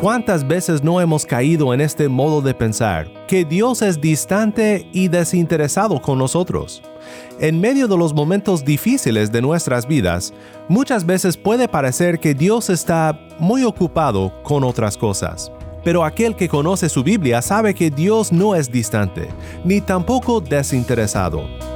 ¿Cuántas veces no hemos caído en este modo de pensar, que Dios es distante y desinteresado con nosotros? En medio de los momentos difíciles de nuestras vidas, muchas veces puede parecer que Dios está muy ocupado con otras cosas. Pero aquel que conoce su Biblia sabe que Dios no es distante, ni tampoco desinteresado.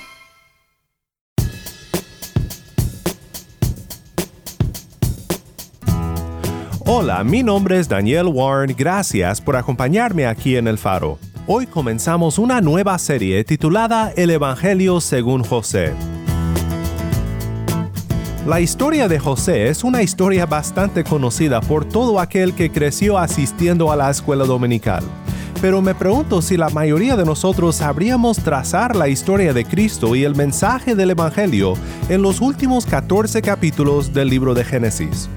Hola, mi nombre es Daniel Warren, gracias por acompañarme aquí en El Faro. Hoy comenzamos una nueva serie titulada El Evangelio según José. La historia de José es una historia bastante conocida por todo aquel que creció asistiendo a la escuela dominical. Pero me pregunto si la mayoría de nosotros sabríamos trazar la historia de Cristo y el mensaje del Evangelio en los últimos 14 capítulos del libro de Génesis.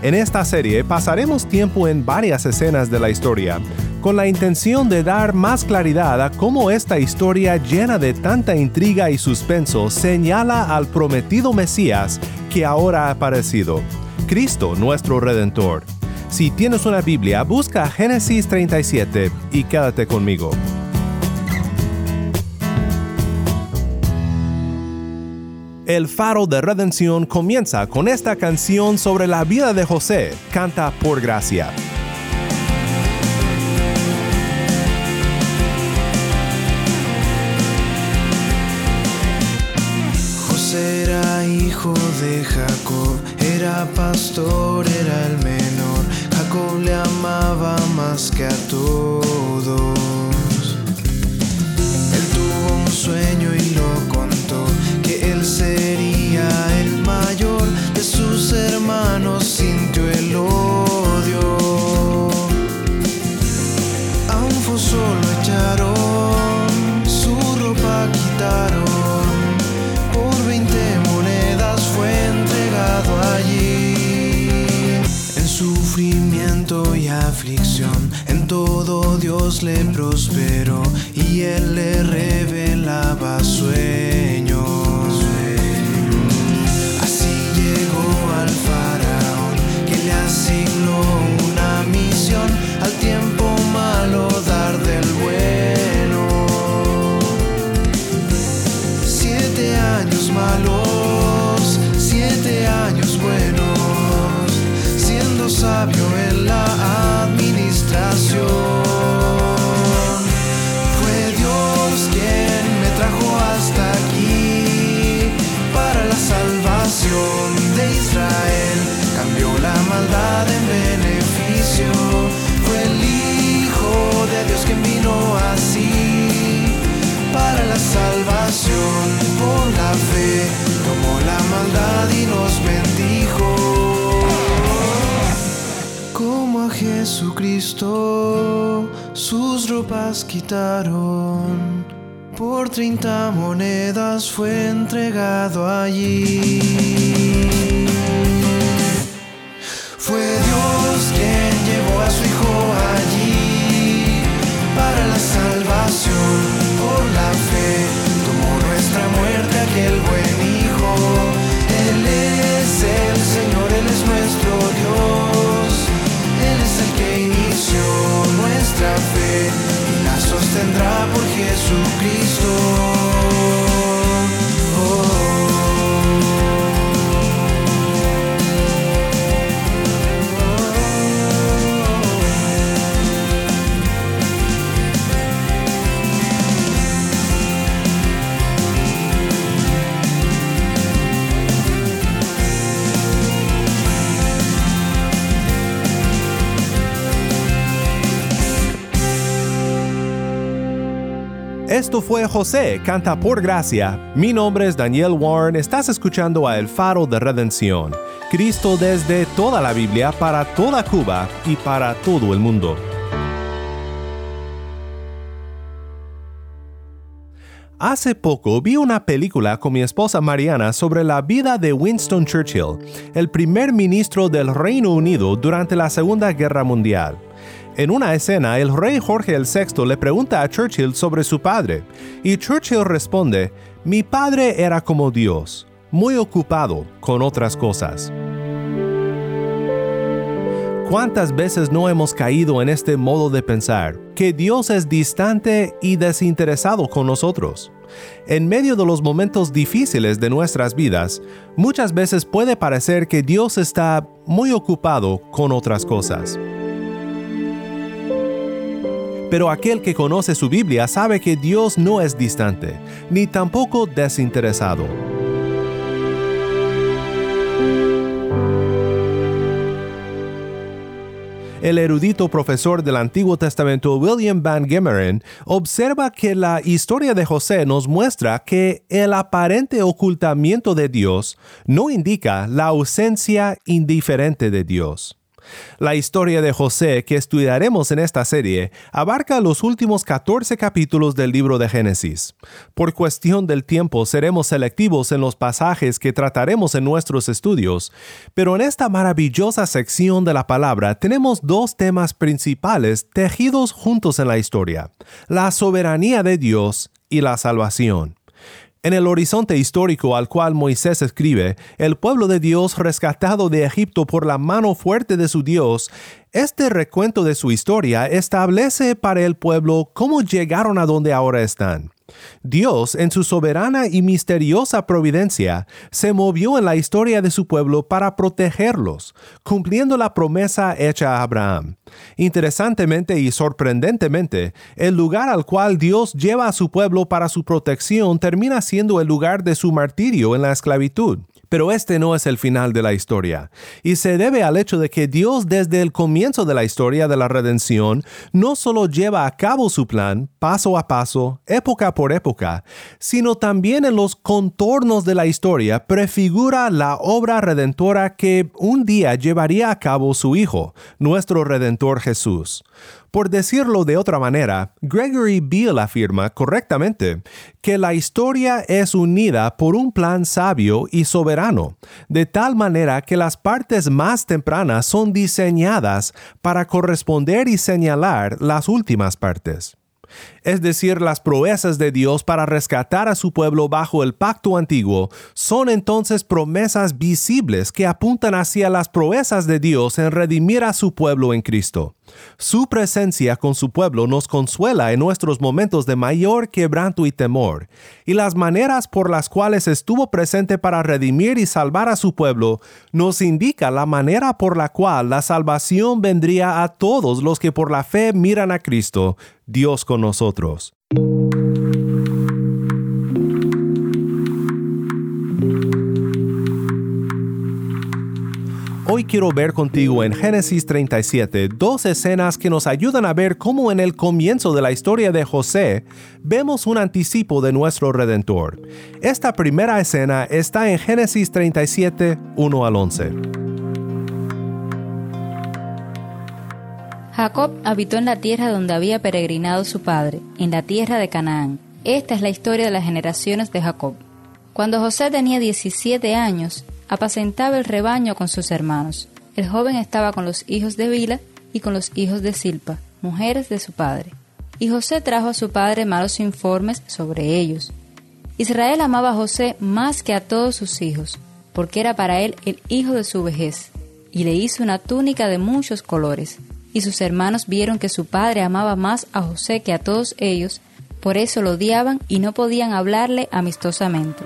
En esta serie pasaremos tiempo en varias escenas de la historia, con la intención de dar más claridad a cómo esta historia llena de tanta intriga y suspenso señala al prometido Mesías que ahora ha aparecido, Cristo nuestro Redentor. Si tienes una Biblia, busca Génesis 37 y quédate conmigo. El faro de redención comienza con esta canción sobre la vida de José, canta por gracia. José era hijo de Jacob, era pastor, era el menor, Jacob le amaba más que a todos. Él tuvo un sueño y sus hermanos, sintió Jesucristo sus ropas quitaron. Por 30 monedas fue entregado allí. Fue Dios quien llevó a su Hijo allí para la salvación. Por la fe tomó nuestra muerte aquel buen Hijo. Él es el Señor, Él es nuestro Dios. Nuestra fe la sostendrá por Jesucristo. Esto fue José, Canta por Gracia. Mi nombre es Daniel Warren, estás escuchando a El Faro de Redención. Cristo desde toda la Biblia, para toda Cuba y para todo el mundo. Hace poco vi una película con mi esposa Mariana sobre la vida de Winston Churchill, el primer ministro del Reino Unido durante la Segunda Guerra Mundial. En una escena, el rey Jorge VI le pregunta a Churchill sobre su padre, y Churchill responde, mi padre era como Dios, muy ocupado con otras cosas. ¿Cuántas veces no hemos caído en este modo de pensar, que Dios es distante y desinteresado con nosotros? En medio de los momentos difíciles de nuestras vidas, muchas veces puede parecer que Dios está muy ocupado con otras cosas. Pero aquel que conoce su Biblia sabe que Dios no es distante, ni tampoco desinteresado. El erudito profesor del Antiguo Testamento William Van Gemeren observa que la historia de José nos muestra que el aparente ocultamiento de Dios no indica la ausencia indiferente de Dios. La historia de José que estudiaremos en esta serie abarca los últimos 14 capítulos del libro de Génesis. Por cuestión del tiempo seremos selectivos en los pasajes que trataremos en nuestros estudios, pero en esta maravillosa sección de la palabra tenemos dos temas principales tejidos juntos en la historia, la soberanía de Dios y la salvación. En el horizonte histórico al cual Moisés escribe, el pueblo de Dios rescatado de Egipto por la mano fuerte de su Dios, este recuento de su historia establece para el pueblo cómo llegaron a donde ahora están. Dios, en su soberana y misteriosa providencia, se movió en la historia de su pueblo para protegerlos, cumpliendo la promesa hecha a Abraham. Interesantemente y sorprendentemente, el lugar al cual Dios lleva a su pueblo para su protección termina siendo el lugar de su martirio en la esclavitud. Pero este no es el final de la historia, y se debe al hecho de que Dios desde el comienzo de la historia de la redención no solo lleva a cabo su plan paso a paso, época por época, sino también en los contornos de la historia prefigura la obra redentora que un día llevaría a cabo su Hijo, nuestro Redentor Jesús. Por decirlo de otra manera, Gregory Beale afirma correctamente que la historia es unida por un plan sabio y soberano, de tal manera que las partes más tempranas son diseñadas para corresponder y señalar las últimas partes es decir, las proezas de Dios para rescatar a su pueblo bajo el pacto antiguo, son entonces promesas visibles que apuntan hacia las proezas de Dios en redimir a su pueblo en Cristo. Su presencia con su pueblo nos consuela en nuestros momentos de mayor quebranto y temor, y las maneras por las cuales estuvo presente para redimir y salvar a su pueblo nos indica la manera por la cual la salvación vendría a todos los que por la fe miran a Cristo, Dios con nosotros. Hoy quiero ver contigo en Génesis 37 dos escenas que nos ayudan a ver cómo en el comienzo de la historia de José vemos un anticipo de nuestro Redentor. Esta primera escena está en Génesis 37, 1 al 11. Jacob habitó en la tierra donde había peregrinado su padre, en la tierra de Canaán. Esta es la historia de las generaciones de Jacob. Cuando José tenía 17 años, apacentaba el rebaño con sus hermanos. El joven estaba con los hijos de Bila y con los hijos de Silpa, mujeres de su padre. Y José trajo a su padre malos informes sobre ellos. Israel amaba a José más que a todos sus hijos, porque era para él el hijo de su vejez, y le hizo una túnica de muchos colores y sus hermanos vieron que su padre amaba más a José que a todos ellos, por eso lo odiaban y no podían hablarle amistosamente.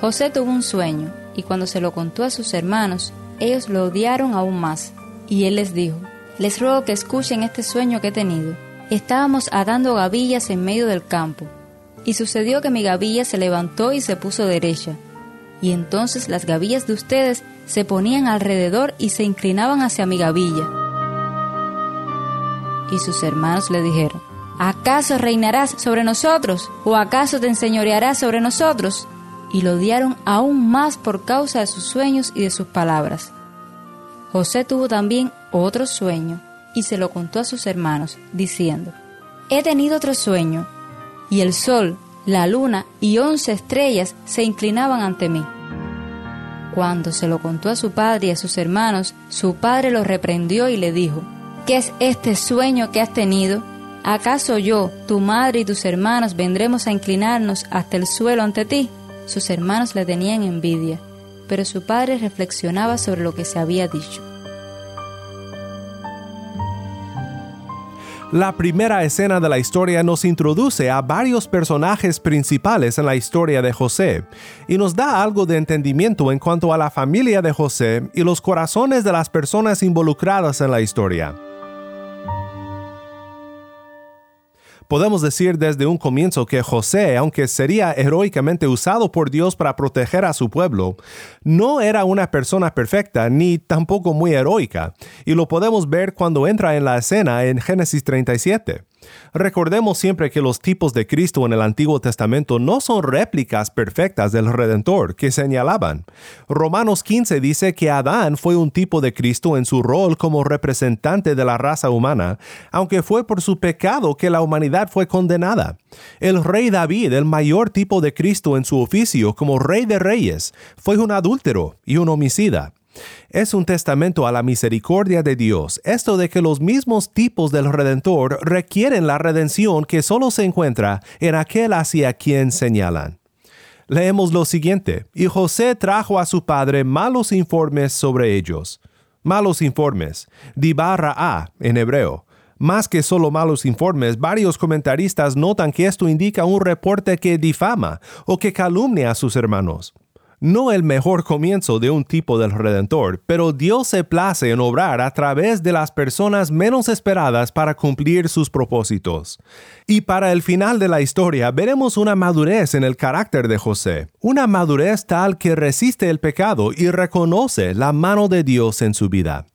José tuvo un sueño, y cuando se lo contó a sus hermanos, ellos lo odiaron aún más, y él les dijo, Les ruego que escuchen este sueño que he tenido. Estábamos atando gavillas en medio del campo, y sucedió que mi gavilla se levantó y se puso derecha, y entonces las gavillas de ustedes se ponían alrededor y se inclinaban hacia mi gavilla. Y sus hermanos le dijeron, ¿acaso reinarás sobre nosotros? ¿O acaso te enseñorearás sobre nosotros? Y lo odiaron aún más por causa de sus sueños y de sus palabras. José tuvo también otro sueño y se lo contó a sus hermanos, diciendo, He tenido otro sueño, y el sol, la luna y once estrellas se inclinaban ante mí. Cuando se lo contó a su padre y a sus hermanos, su padre lo reprendió y le dijo, ¿Qué es este sueño que has tenido? ¿Acaso yo, tu madre y tus hermanos vendremos a inclinarnos hasta el suelo ante ti? Sus hermanos le tenían envidia, pero su padre reflexionaba sobre lo que se había dicho. La primera escena de la historia nos introduce a varios personajes principales en la historia de José y nos da algo de entendimiento en cuanto a la familia de José y los corazones de las personas involucradas en la historia. Podemos decir desde un comienzo que José, aunque sería heroicamente usado por Dios para proteger a su pueblo, no era una persona perfecta ni tampoco muy heroica, y lo podemos ver cuando entra en la escena en Génesis 37. Recordemos siempre que los tipos de Cristo en el Antiguo Testamento no son réplicas perfectas del Redentor que señalaban. Romanos 15 dice que Adán fue un tipo de Cristo en su rol como representante de la raza humana, aunque fue por su pecado que la humanidad fue condenada. El rey David, el mayor tipo de Cristo en su oficio como rey de reyes, fue un adúltero y un homicida. Es un testamento a la misericordia de Dios, esto de que los mismos tipos del Redentor requieren la redención que solo se encuentra en aquel hacia quien señalan. Leemos lo siguiente, y José trajo a su padre malos informes sobre ellos. Malos informes, dibarra a en hebreo. Más que solo malos informes, varios comentaristas notan que esto indica un reporte que difama o que calumnia a sus hermanos no el mejor comienzo de un tipo del Redentor, pero Dios se place en obrar a través de las personas menos esperadas para cumplir sus propósitos. Y para el final de la historia veremos una madurez en el carácter de José, una madurez tal que resiste el pecado y reconoce la mano de Dios en su vida.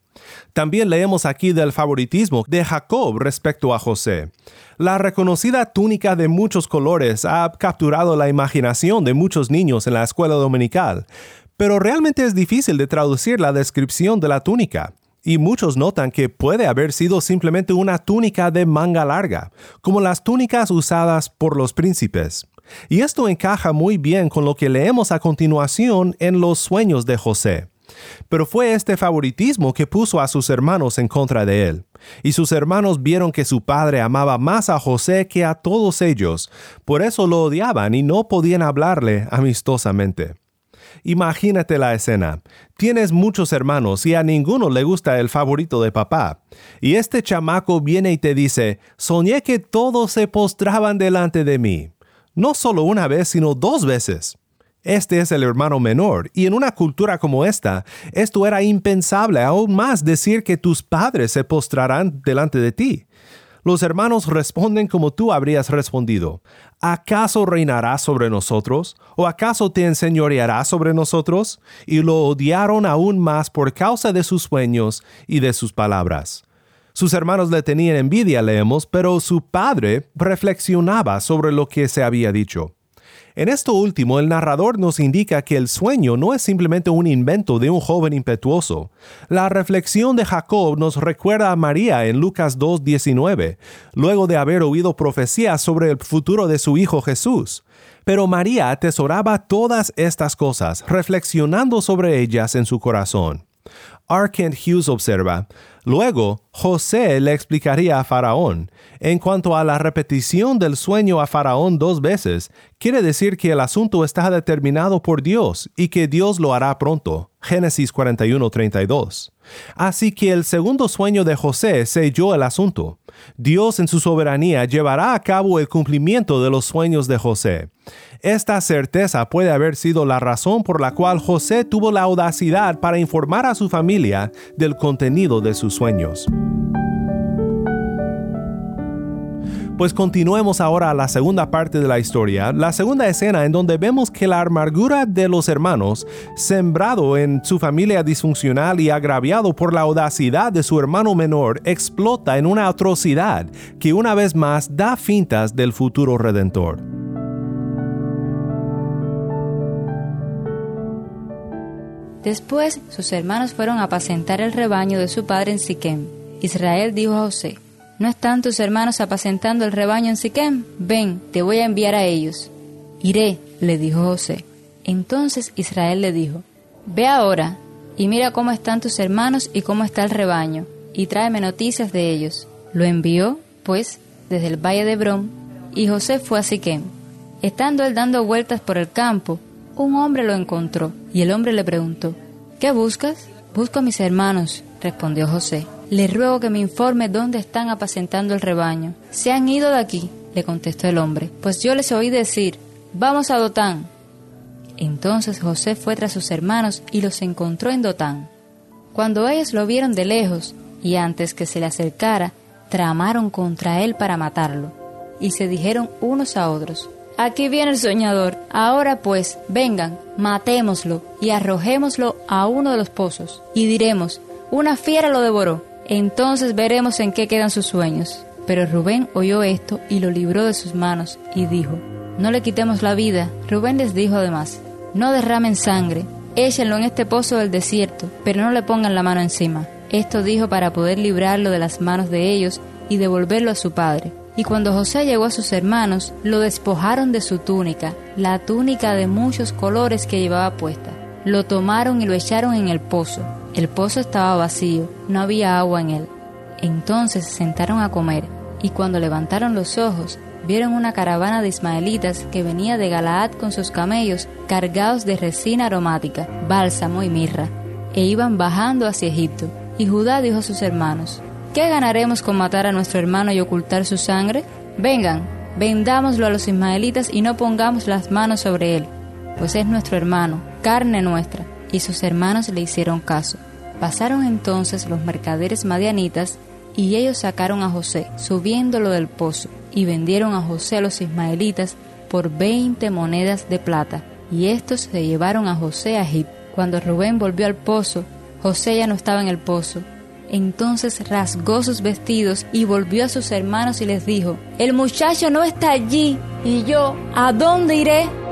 También leemos aquí del favoritismo de Jacob respecto a José. La reconocida túnica de muchos colores ha capturado la imaginación de muchos niños en la escuela dominical, pero realmente es difícil de traducir la descripción de la túnica y muchos notan que puede haber sido simplemente una túnica de manga larga, como las túnicas usadas por los príncipes. Y esto encaja muy bien con lo que leemos a continuación en los sueños de José. Pero fue este favoritismo que puso a sus hermanos en contra de él. Y sus hermanos vieron que su padre amaba más a José que a todos ellos, por eso lo odiaban y no podían hablarle amistosamente. Imagínate la escena. Tienes muchos hermanos y a ninguno le gusta el favorito de papá. Y este chamaco viene y te dice, soñé que todos se postraban delante de mí. No solo una vez, sino dos veces. Este es el hermano menor, y en una cultura como esta, esto era impensable, aún más decir que tus padres se postrarán delante de ti. Los hermanos responden como tú habrías respondido. ¿Acaso reinará sobre nosotros? ¿O acaso te enseñoreará sobre nosotros? Y lo odiaron aún más por causa de sus sueños y de sus palabras. Sus hermanos le tenían envidia, leemos, pero su padre reflexionaba sobre lo que se había dicho. En esto último, el narrador nos indica que el sueño no es simplemente un invento de un joven impetuoso. La reflexión de Jacob nos recuerda a María en Lucas 2.19, luego de haber oído profecías sobre el futuro de su hijo Jesús. Pero María atesoraba todas estas cosas, reflexionando sobre ellas en su corazón. Arkent Hughes observa, luego José le explicaría a Faraón. En cuanto a la repetición del sueño a Faraón dos veces, quiere decir que el asunto está determinado por Dios y que Dios lo hará pronto. Génesis 41:32. Así que el segundo sueño de José selló el asunto. Dios en su soberanía llevará a cabo el cumplimiento de los sueños de José. Esta certeza puede haber sido la razón por la cual José tuvo la audacidad para informar a su familia del contenido de sus sueños. Pues continuemos ahora a la segunda parte de la historia, la segunda escena en donde vemos que la amargura de los hermanos, sembrado en su familia disfuncional y agraviado por la audacidad de su hermano menor, explota en una atrocidad que una vez más da fintas del futuro redentor. Después sus hermanos fueron a apacentar el rebaño de su padre en Siquem. Israel dijo a José, ¿No están tus hermanos apacentando el rebaño en Siquem? Ven, te voy a enviar a ellos. Iré, le dijo José. Entonces Israel le dijo, Ve ahora y mira cómo están tus hermanos y cómo está el rebaño, y tráeme noticias de ellos. Lo envió, pues, desde el valle de Hebrón, y José fue a Siquem. Estando él dando vueltas por el campo, un hombre lo encontró, y el hombre le preguntó, ¿Qué buscas? Busco a mis hermanos, respondió José. Le ruego que me informe dónde están apacentando el rebaño. Se han ido de aquí, le contestó el hombre, pues yo les oí decir, vamos a Dotán. Entonces José fue tras sus hermanos y los encontró en Dotán. Cuando ellos lo vieron de lejos, y antes que se le acercara, tramaron contra él para matarlo, y se dijeron unos a otros, Aquí viene el soñador, ahora pues, vengan, matémoslo y arrojémoslo a uno de los pozos, y diremos, una fiera lo devoró, entonces veremos en qué quedan sus sueños. Pero Rubén oyó esto y lo libró de sus manos y dijo, No le quitemos la vida. Rubén les dijo además, No derramen sangre, échenlo en este pozo del desierto, pero no le pongan la mano encima. Esto dijo para poder librarlo de las manos de ellos y devolverlo a su padre. Y cuando José llegó a sus hermanos, lo despojaron de su túnica, la túnica de muchos colores que llevaba puesta. Lo tomaron y lo echaron en el pozo. El pozo estaba vacío, no había agua en él. Entonces se sentaron a comer, y cuando levantaron los ojos, vieron una caravana de ismaelitas que venía de Galaad con sus camellos cargados de resina aromática, bálsamo y mirra, e iban bajando hacia Egipto. Y Judá dijo a sus hermanos, ¿qué ganaremos con matar a nuestro hermano y ocultar su sangre? Vengan, vendámoslo a los ismaelitas y no pongamos las manos sobre él, pues es nuestro hermano, carne nuestra. Y sus hermanos le hicieron caso. Pasaron entonces los mercaderes madianitas y ellos sacaron a José, subiéndolo del pozo, y vendieron a José a los ismaelitas por veinte monedas de plata. Y estos se llevaron a José a Egipto. Cuando Rubén volvió al pozo, José ya no estaba en el pozo. Entonces rasgó sus vestidos y volvió a sus hermanos y les dijo, El muchacho no está allí, y yo, ¿a dónde iré?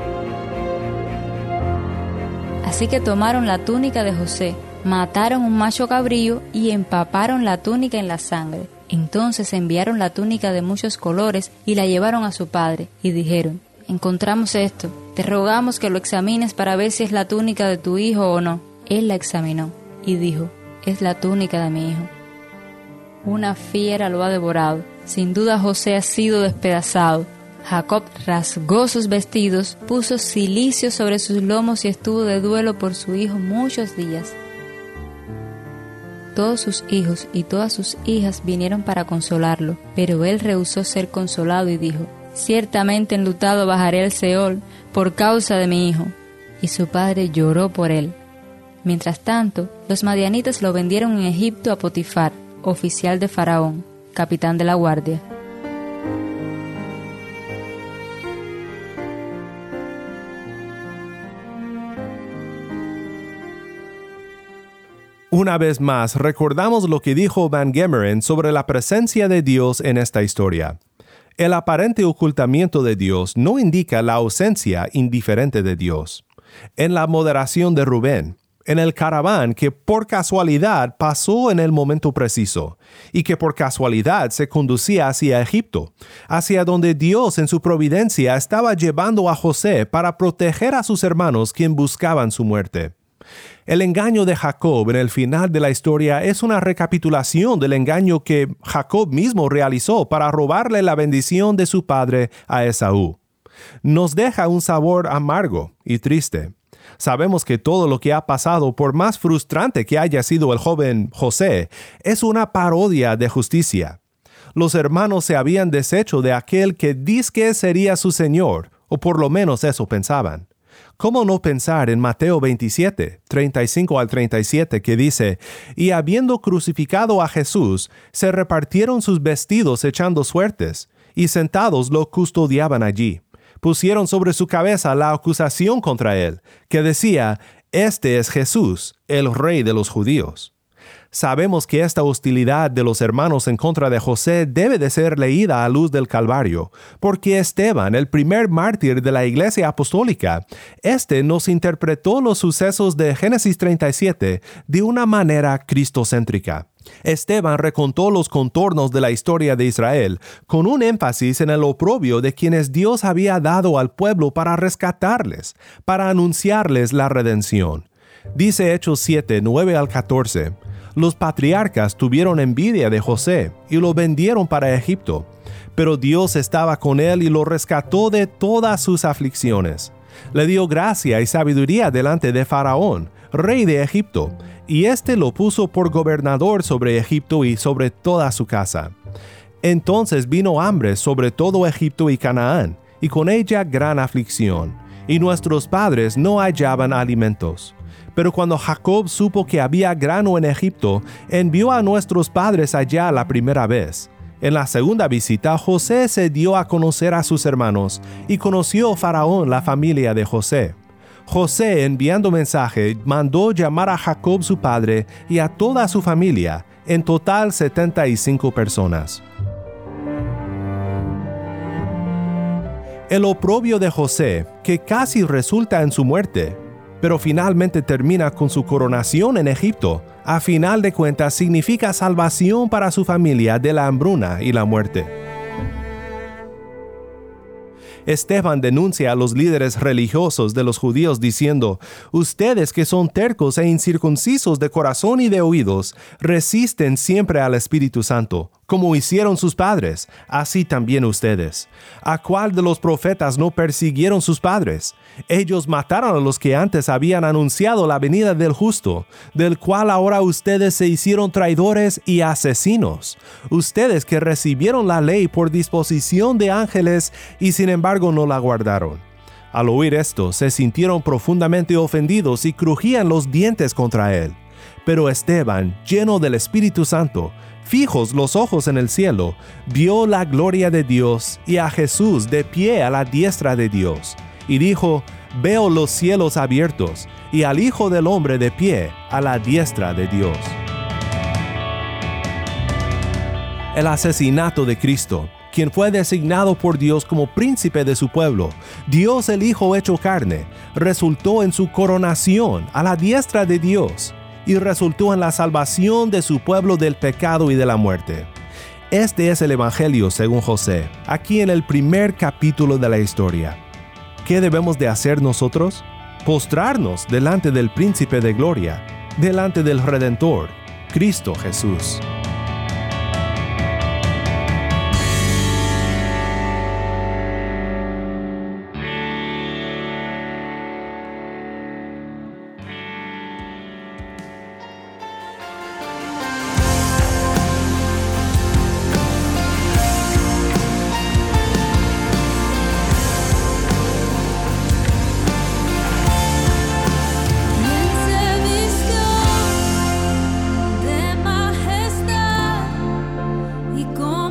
Así que tomaron la túnica de José, mataron un macho cabrío y empaparon la túnica en la sangre. Entonces enviaron la túnica de muchos colores y la llevaron a su padre, y dijeron, Encontramos esto, te rogamos que lo examines para ver si es la túnica de tu hijo o no. Él la examinó y dijo, es la túnica de mi hijo. Una fiera lo ha devorado, sin duda José ha sido despedazado. Jacob rasgó sus vestidos, puso silicio sobre sus lomos y estuvo de duelo por su hijo muchos días. Todos sus hijos y todas sus hijas vinieron para consolarlo, pero él rehusó ser consolado y dijo, Ciertamente enlutado bajaré al Seol por causa de mi hijo. Y su padre lloró por él. Mientras tanto, los madianitas lo vendieron en Egipto a Potifar, oficial de Faraón, capitán de la guardia. Una vez más, recordamos lo que dijo Van Gemeren sobre la presencia de Dios en esta historia. El aparente ocultamiento de Dios no indica la ausencia indiferente de Dios. En la moderación de Rubén, en el caraván que por casualidad pasó en el momento preciso y que por casualidad se conducía hacia Egipto, hacia donde Dios en su providencia estaba llevando a José para proteger a sus hermanos quien buscaban su muerte. El engaño de Jacob en el final de la historia es una recapitulación del engaño que Jacob mismo realizó para robarle la bendición de su padre a Esaú. Nos deja un sabor amargo y triste. Sabemos que todo lo que ha pasado, por más frustrante que haya sido el joven José, es una parodia de justicia. Los hermanos se habían deshecho de aquel que que sería su Señor, o por lo menos eso pensaban. ¿Cómo no pensar en Mateo 27, 35 al 37, que dice, Y habiendo crucificado a Jesús, se repartieron sus vestidos echando suertes, y sentados lo custodiaban allí. Pusieron sobre su cabeza la acusación contra él, que decía, Este es Jesús, el rey de los judíos. Sabemos que esta hostilidad de los hermanos en contra de José debe de ser leída a luz del Calvario, porque Esteban, el primer mártir de la Iglesia Apostólica, este nos interpretó los sucesos de Génesis 37 de una manera cristocéntrica. Esteban recontó los contornos de la historia de Israel, con un énfasis en el oprobio de quienes Dios había dado al pueblo para rescatarles, para anunciarles la redención. Dice Hechos 7, 9 al 14, los patriarcas tuvieron envidia de José y lo vendieron para Egipto, pero Dios estaba con él y lo rescató de todas sus aflicciones. Le dio gracia y sabiduría delante de Faraón, rey de Egipto, y éste lo puso por gobernador sobre Egipto y sobre toda su casa. Entonces vino hambre sobre todo Egipto y Canaán, y con ella gran aflicción, y nuestros padres no hallaban alimentos. Pero cuando Jacob supo que había grano en Egipto, envió a nuestros padres allá la primera vez. En la segunda visita, José se dio a conocer a sus hermanos, y conoció Faraón la familia de José. José, enviando mensaje, mandó llamar a Jacob su padre y a toda su familia, en total 75 personas. El oprobio de José, que casi resulta en su muerte, pero finalmente termina con su coronación en Egipto, a final de cuentas significa salvación para su familia de la hambruna y la muerte. Esteban denuncia a los líderes religiosos de los judíos diciendo, Ustedes que son tercos e incircuncisos de corazón y de oídos, resisten siempre al Espíritu Santo, como hicieron sus padres, así también ustedes. ¿A cuál de los profetas no persiguieron sus padres? Ellos mataron a los que antes habían anunciado la venida del justo, del cual ahora ustedes se hicieron traidores y asesinos. Ustedes que recibieron la ley por disposición de ángeles y sin embargo no la guardaron. Al oír esto, se sintieron profundamente ofendidos y crujían los dientes contra él. Pero Esteban, lleno del Espíritu Santo, fijos los ojos en el cielo, vio la gloria de Dios y a Jesús de pie a la diestra de Dios, y dijo, Veo los cielos abiertos y al Hijo del Hombre de pie a la diestra de Dios. El asesinato de Cristo, quien fue designado por Dios como príncipe de su pueblo, Dios el Hijo hecho carne, resultó en su coronación a la diestra de Dios y resultó en la salvación de su pueblo del pecado y de la muerte. Este es el Evangelio según José, aquí en el primer capítulo de la historia. ¿Qué debemos de hacer nosotros? Postrarnos delante del príncipe de gloria, delante del Redentor, Cristo Jesús. be gone.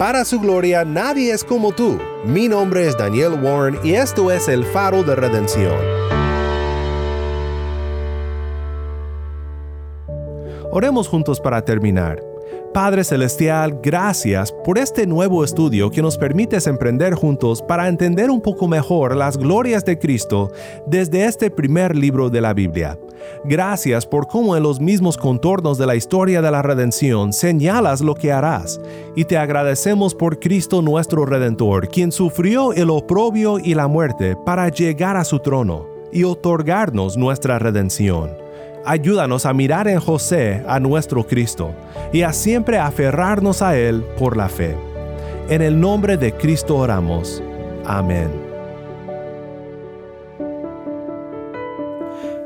Para su gloria nadie es como tú. Mi nombre es Daniel Warren y esto es el faro de redención. Oremos juntos para terminar. Padre Celestial, gracias por este nuevo estudio que nos permites emprender juntos para entender un poco mejor las glorias de Cristo desde este primer libro de la Biblia. Gracias por cómo en los mismos contornos de la historia de la redención señalas lo que harás, y te agradecemos por Cristo nuestro Redentor, quien sufrió el oprobio y la muerte para llegar a su trono y otorgarnos nuestra redención. Ayúdanos a mirar en José a nuestro Cristo y a siempre aferrarnos a Él por la fe. En el nombre de Cristo oramos. Amén.